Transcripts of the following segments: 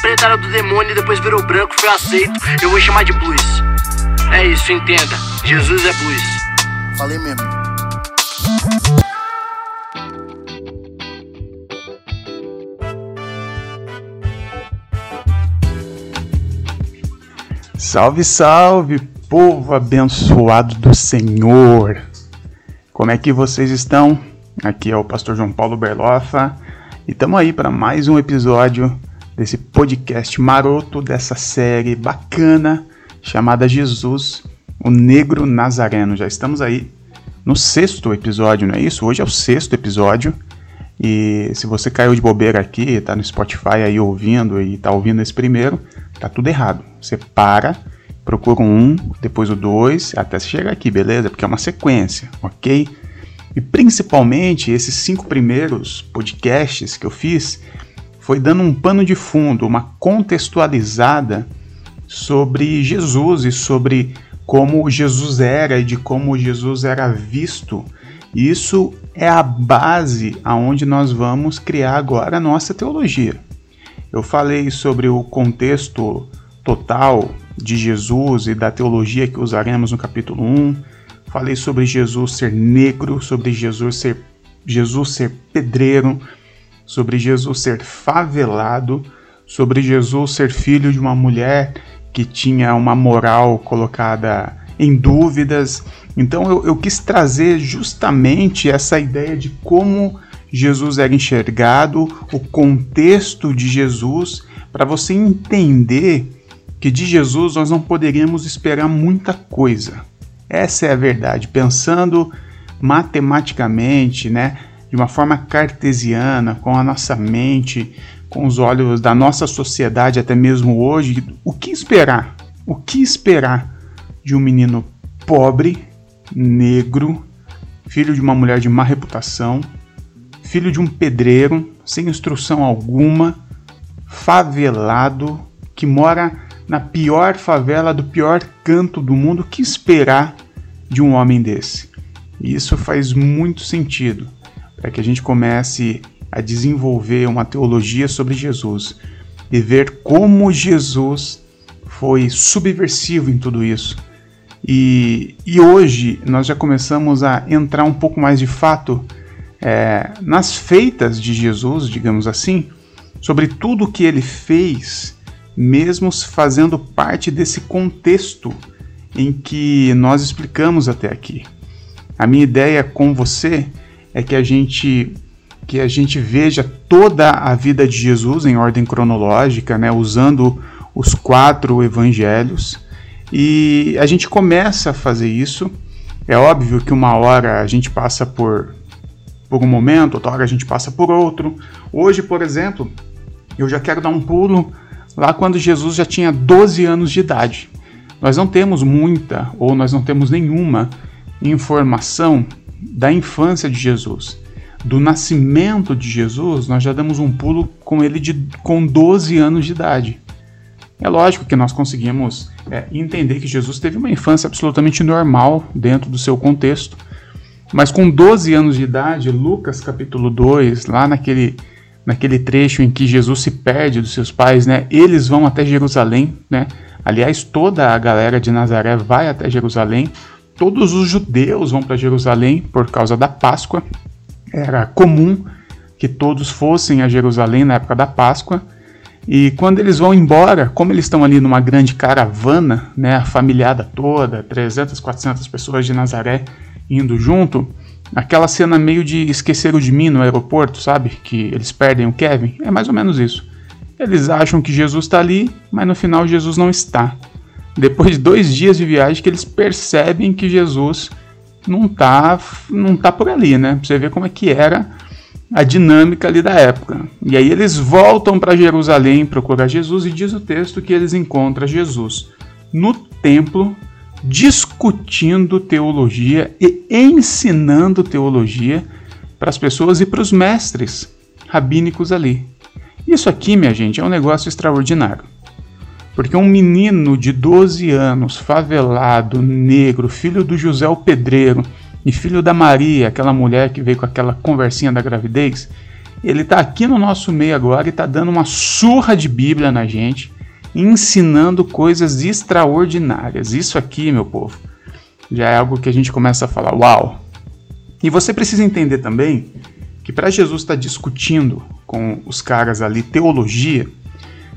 preta era do demônio e depois virou branco, foi aceito. Eu vou chamar de blues. É isso, entenda. Jesus é blues. Falei mesmo. Salve, salve, povo abençoado do Senhor! Como é que vocês estão? Aqui é o pastor João Paulo Berloffa e estamos aí para mais um episódio desse podcast maroto dessa série bacana chamada Jesus, o Negro Nazareno. Já estamos aí no sexto episódio, não é isso? Hoje é o sexto episódio. E se você caiu de bobeira aqui, tá no Spotify aí ouvindo e tá ouvindo esse primeiro, tá tudo errado. Você para, procura um, depois o dois, até chegar aqui, beleza? Porque é uma sequência, ok? E principalmente esses cinco primeiros podcasts que eu fiz foi dando um pano de fundo, uma contextualizada sobre Jesus e sobre como Jesus era e de como Jesus era visto. Isso é a base aonde nós vamos criar agora a nossa teologia. Eu falei sobre o contexto total de Jesus e da teologia que usaremos no capítulo 1. Falei sobre Jesus ser negro, sobre Jesus ser Jesus ser pedreiro, sobre Jesus ser favelado, sobre Jesus ser filho de uma mulher que tinha uma moral colocada em dúvidas. Então eu, eu quis trazer justamente essa ideia de como Jesus era enxergado, o contexto de Jesus, para você entender que de Jesus nós não poderíamos esperar muita coisa. Essa é a verdade. Pensando matematicamente, né, de uma forma cartesiana, com a nossa mente, com os olhos da nossa sociedade, até mesmo hoje, o que esperar? O que esperar de um menino pobre, negro, filho de uma mulher de má reputação, filho de um pedreiro, sem instrução alguma, favelado, que mora na pior favela do pior canto do mundo, o que esperar de um homem desse? E isso faz muito sentido para que a gente comece a desenvolver uma teologia sobre Jesus e ver como Jesus foi subversivo em tudo isso. E, e hoje nós já começamos a entrar um pouco mais de fato é, nas feitas de Jesus, digamos assim, sobre tudo o que ele fez mesmo fazendo parte desse contexto em que nós explicamos até aqui. A minha ideia com você é que a gente que a gente veja toda a vida de Jesus em ordem cronológica, né, usando os quatro evangelhos, e a gente começa a fazer isso. É óbvio que uma hora a gente passa por por um momento, outra hora a gente passa por outro. Hoje, por exemplo, eu já quero dar um pulo lá quando Jesus já tinha 12 anos de idade. Nós não temos muita, ou nós não temos nenhuma informação da infância de Jesus. Do nascimento de Jesus, nós já damos um pulo com ele de, com 12 anos de idade. É lógico que nós conseguimos é, entender que Jesus teve uma infância absolutamente normal dentro do seu contexto, mas com 12 anos de idade, Lucas capítulo 2, lá naquele naquele trecho em que Jesus se perde dos seus pais, né? Eles vão até Jerusalém, né? Aliás, toda a galera de Nazaré vai até Jerusalém. Todos os judeus vão para Jerusalém por causa da Páscoa. Era comum que todos fossem a Jerusalém na época da Páscoa. E quando eles vão embora, como eles estão ali numa grande caravana, né, a familiada toda, 300, 400 pessoas de Nazaré indo junto, Aquela cena meio de esqueceram de mim no aeroporto, sabe? Que eles perdem o Kevin. É mais ou menos isso. Eles acham que Jesus está ali, mas no final Jesus não está. Depois de dois dias de viagem que eles percebem que Jesus não tá, não tá por ali, né? Pra você ver como é que era a dinâmica ali da época. E aí eles voltam para Jerusalém procurar Jesus e diz o texto que eles encontram Jesus no templo discutindo teologia e ensinando teologia para as pessoas e para os mestres rabínicos ali. Isso aqui, minha gente, é um negócio extraordinário. Porque um menino de 12 anos, favelado, negro, filho do José o Pedreiro e filho da Maria, aquela mulher que veio com aquela conversinha da gravidez, ele está aqui no nosso meio agora e está dando uma surra de Bíblia na gente, ensinando coisas extraordinárias. Isso aqui, meu povo, já é algo que a gente começa a falar: uau! E você precisa entender também que para Jesus estar tá discutindo com os caras ali teologia,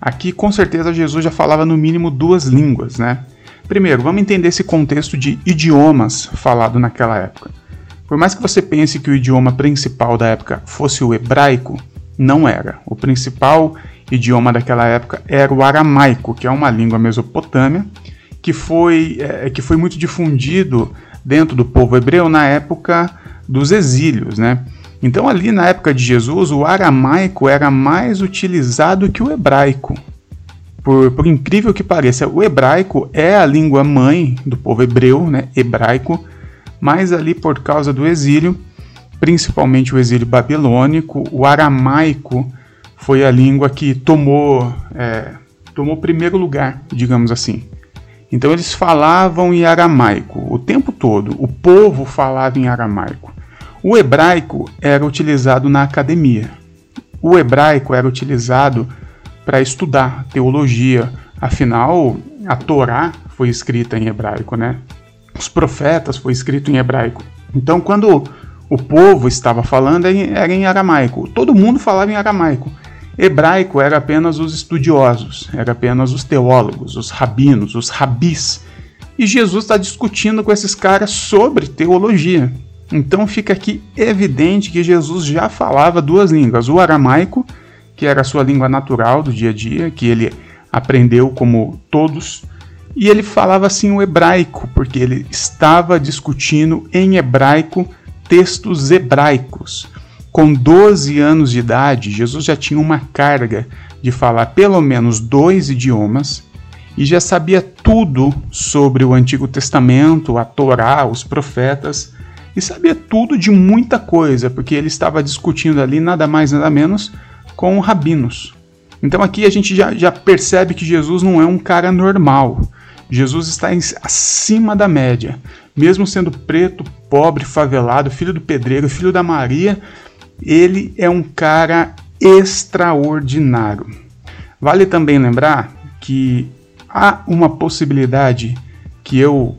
aqui com certeza Jesus já falava no mínimo duas línguas, né? Primeiro, vamos entender esse contexto de idiomas falado naquela época. Por mais que você pense que o idioma principal da época fosse o hebraico, não era. O principal idioma daquela época era o aramaico, que é uma língua mesopotâmia, que foi, é, que foi muito difundido dentro do povo hebreu na época dos exílios, né? Então, ali na época de Jesus, o aramaico era mais utilizado que o hebraico. Por, por incrível que pareça, o hebraico é a língua mãe do povo hebreu, né? Hebraico, mas ali por causa do exílio, principalmente o exílio babilônico, o aramaico foi a língua que tomou, é, tomou primeiro lugar, digamos assim. Então eles falavam em aramaico o tempo todo, o povo falava em aramaico. O hebraico era utilizado na academia. O hebraico era utilizado para estudar teologia, afinal, a Torá foi escrita em hebraico, né? os profetas foi escrito em hebraico. Então, quando o povo estava falando, era em aramaico. Todo mundo falava em aramaico. Hebraico era apenas os estudiosos, era apenas os teólogos, os rabinos, os rabis. E Jesus está discutindo com esses caras sobre teologia. Então fica aqui evidente que Jesus já falava duas línguas: o aramaico, que era a sua língua natural do dia a dia, que ele aprendeu como todos e ele falava assim o hebraico, porque ele estava discutindo em hebraico textos hebraicos. Com 12 anos de idade, Jesus já tinha uma carga de falar pelo menos dois idiomas e já sabia tudo sobre o Antigo Testamento, a Torá, os profetas, e sabia tudo de muita coisa, porque ele estava discutindo ali nada mais nada menos com rabinos. Então aqui a gente já, já percebe que Jesus não é um cara normal. Jesus está em, acima da média. Mesmo sendo preto, pobre, favelado, filho do pedreiro, filho da Maria, ele é um cara extraordinário. Vale também lembrar que há uma possibilidade que eu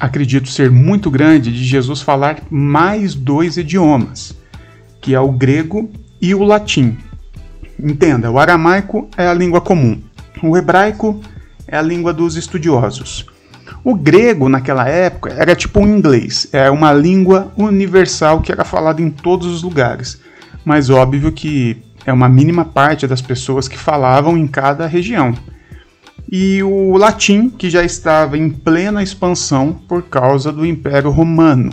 acredito ser muito grande de Jesus falar mais dois idiomas, que é o grego e o latim. Entenda, o aramaico é a língua comum, o hebraico é a língua dos estudiosos. O grego, naquela época, era tipo um inglês, é uma língua universal que era falada em todos os lugares, mas óbvio que é uma mínima parte das pessoas que falavam em cada região. E o latim, que já estava em plena expansão por causa do Império Romano.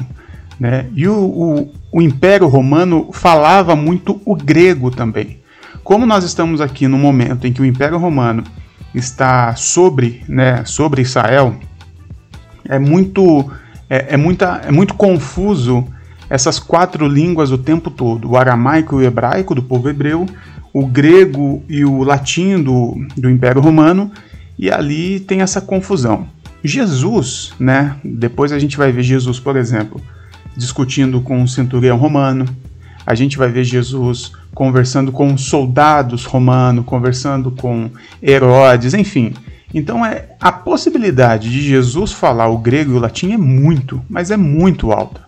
Né? E o, o, o Império Romano falava muito o grego também. Como nós estamos aqui no momento em que o Império Romano está sobre, né, sobre Israel, é muito, é, é, muita, é muito confuso essas quatro línguas o tempo todo: o aramaico e o hebraico do povo hebreu, o grego e o latim do, do Império Romano, e ali tem essa confusão. Jesus, né? Depois a gente vai ver Jesus, por exemplo, discutindo com um centurião romano. A gente vai ver Jesus conversando com soldados romanos, conversando com Herodes, enfim. Então é a possibilidade de Jesus falar o grego e o latim é muito, mas é muito alta.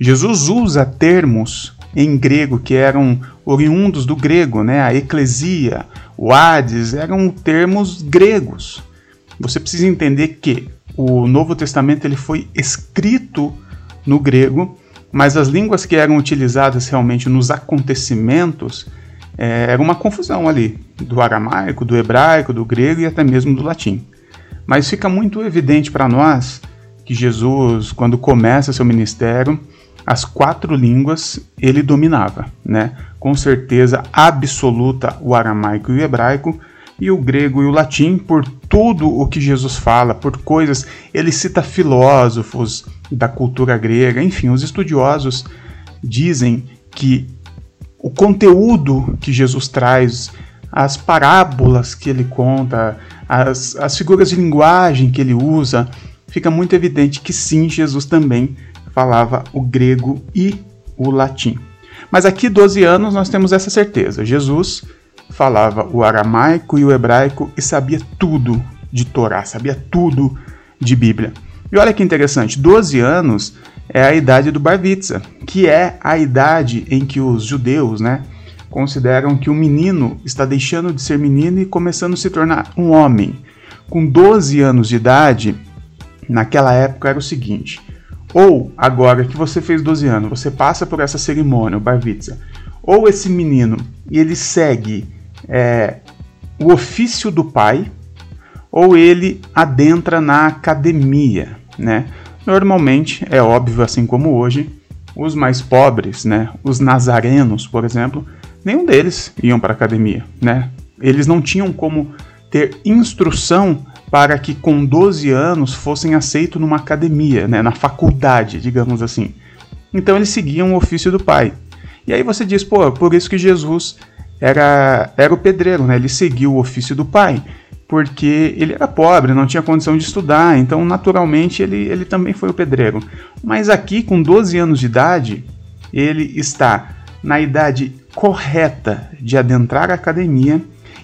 Jesus usa termos em grego que eram oriundos do grego, né? A eclesia, o Hades, eram termos gregos. Você precisa entender que o Novo Testamento ele foi escrito no grego mas as línguas que eram utilizadas realmente nos acontecimentos é, era uma confusão ali, do aramaico, do hebraico, do grego e até mesmo do latim. Mas fica muito evidente para nós que Jesus, quando começa seu ministério, as quatro línguas ele dominava, né? Com certeza absoluta o aramaico e o hebraico, e o grego e o latim por tudo o que Jesus fala, por coisas. Ele cita filósofos da cultura grega, enfim, os estudiosos dizem que o conteúdo que Jesus traz, as parábolas que ele conta, as, as figuras de linguagem que ele usa, fica muito evidente que sim, Jesus também falava o grego e o latim. Mas aqui, 12 anos, nós temos essa certeza. Jesus falava o aramaico e o hebraico e sabia tudo de Torá, sabia tudo de Bíblia. E olha que interessante, 12 anos é a idade do Bar Mitzvah, que é a idade em que os judeus, né, consideram que o menino está deixando de ser menino e começando a se tornar um homem. Com 12 anos de idade, naquela época era o seguinte: ou agora que você fez 12 anos, você passa por essa cerimônia, o Bar Mitzvah, ou esse menino e ele segue é, o ofício do pai, ou ele adentra na academia, né? Normalmente, é óbvio, assim como hoje, os mais pobres, né, os nazarenos, por exemplo, nenhum deles iam para a academia, né? Eles não tinham como ter instrução para que com 12 anos fossem aceitos numa academia, né, na faculdade, digamos assim. Então eles seguiam o ofício do pai. E aí você diz, pô, por isso que Jesus era, era o pedreiro, né? Ele seguiu o ofício do pai porque ele era pobre, não tinha condição de estudar, então naturalmente ele, ele também foi o pedreiro. Mas aqui, com 12 anos de idade, ele está na idade correta de adentrar a academia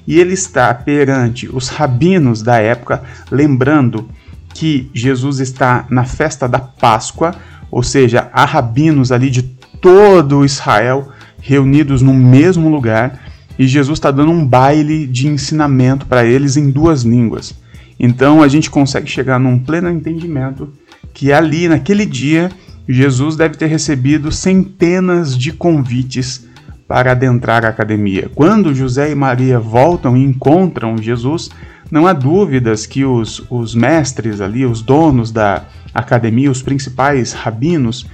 e ele está perante os rabinos da época, lembrando que Jesus está na festa da Páscoa, ou seja, há rabinos ali de todo Israel reunidos no mesmo lugar e Jesus está dando um baile de ensinamento para eles em duas línguas. Então a gente consegue chegar num pleno entendimento que ali, naquele dia, Jesus deve ter recebido centenas de convites para adentrar a academia. Quando José e Maria voltam e encontram Jesus, não há dúvidas que os, os mestres ali, os donos da academia, os principais rabinos,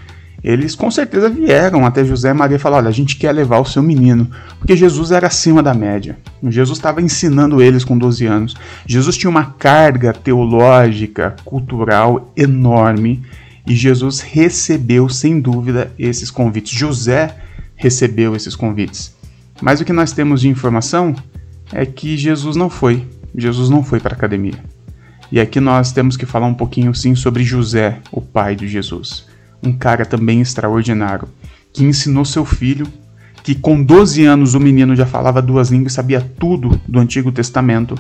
eles com certeza vieram até José e Maria falaram: Olha, a gente quer levar o seu menino, porque Jesus era acima da média. Jesus estava ensinando eles com 12 anos. Jesus tinha uma carga teológica, cultural enorme e Jesus recebeu, sem dúvida, esses convites. José recebeu esses convites. Mas o que nós temos de informação é que Jesus não foi. Jesus não foi para a academia. E aqui nós temos que falar um pouquinho sim sobre José, o pai de Jesus um cara também extraordinário, que ensinou seu filho, que com 12 anos o menino já falava duas línguas sabia tudo do Antigo Testamento,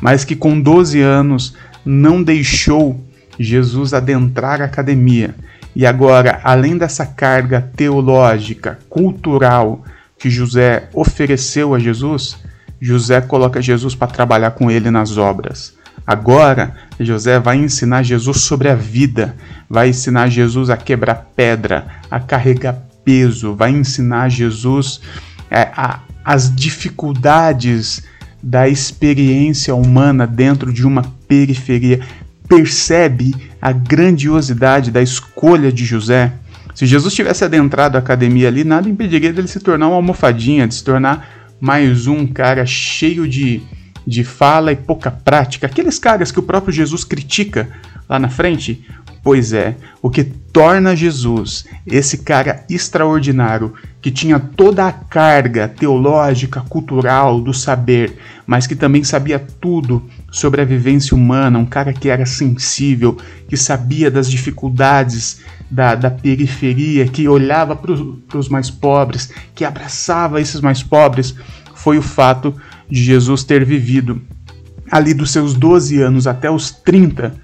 mas que com 12 anos não deixou Jesus adentrar a academia. E agora, além dessa carga teológica, cultural que José ofereceu a Jesus, José coloca Jesus para trabalhar com ele nas obras. Agora, José vai ensinar Jesus sobre a vida, vai ensinar Jesus a quebrar pedra, a carregar peso, vai ensinar Jesus é, a, as dificuldades da experiência humana dentro de uma periferia. Percebe a grandiosidade da escolha de José? Se Jesus tivesse adentrado a academia ali, nada impediria dele se tornar uma almofadinha, de se tornar mais um cara cheio de de fala e pouca prática, aqueles caras que o próprio Jesus critica lá na frente? Pois é, o que torna Jesus esse cara extraordinário, que tinha toda a carga teológica, cultural do saber, mas que também sabia tudo sobre a vivência humana, um cara que era sensível, que sabia das dificuldades da, da periferia, que olhava para os mais pobres, que abraçava esses mais pobres, foi o fato de Jesus ter vivido ali dos seus 12 anos até os 30,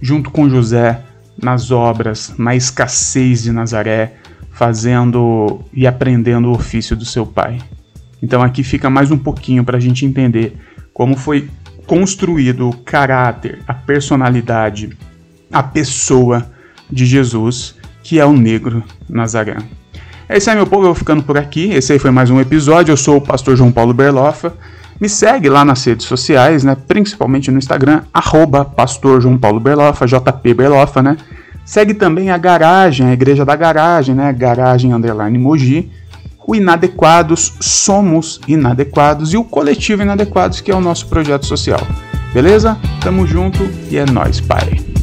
junto com José, nas obras, na escassez de Nazaré, fazendo e aprendendo o ofício do seu pai. Então aqui fica mais um pouquinho para a gente entender como foi construído o caráter, a personalidade, a pessoa de Jesus, que é o negro Nazaré. É isso aí, meu povo. Eu vou ficando por aqui. Esse aí foi mais um episódio. Eu sou o pastor João Paulo Berlofa. Me segue lá nas redes sociais, né? Principalmente no Instagram, arroba pastor João Paulo Berlofa, JP Berlofa, né? Segue também a Garagem, a Igreja da Garagem, né? Garagem Underline Mogi. O Inadequados, Somos Inadequados e o Coletivo Inadequados, que é o nosso projeto social. Beleza? Tamo junto e é nóis, pai.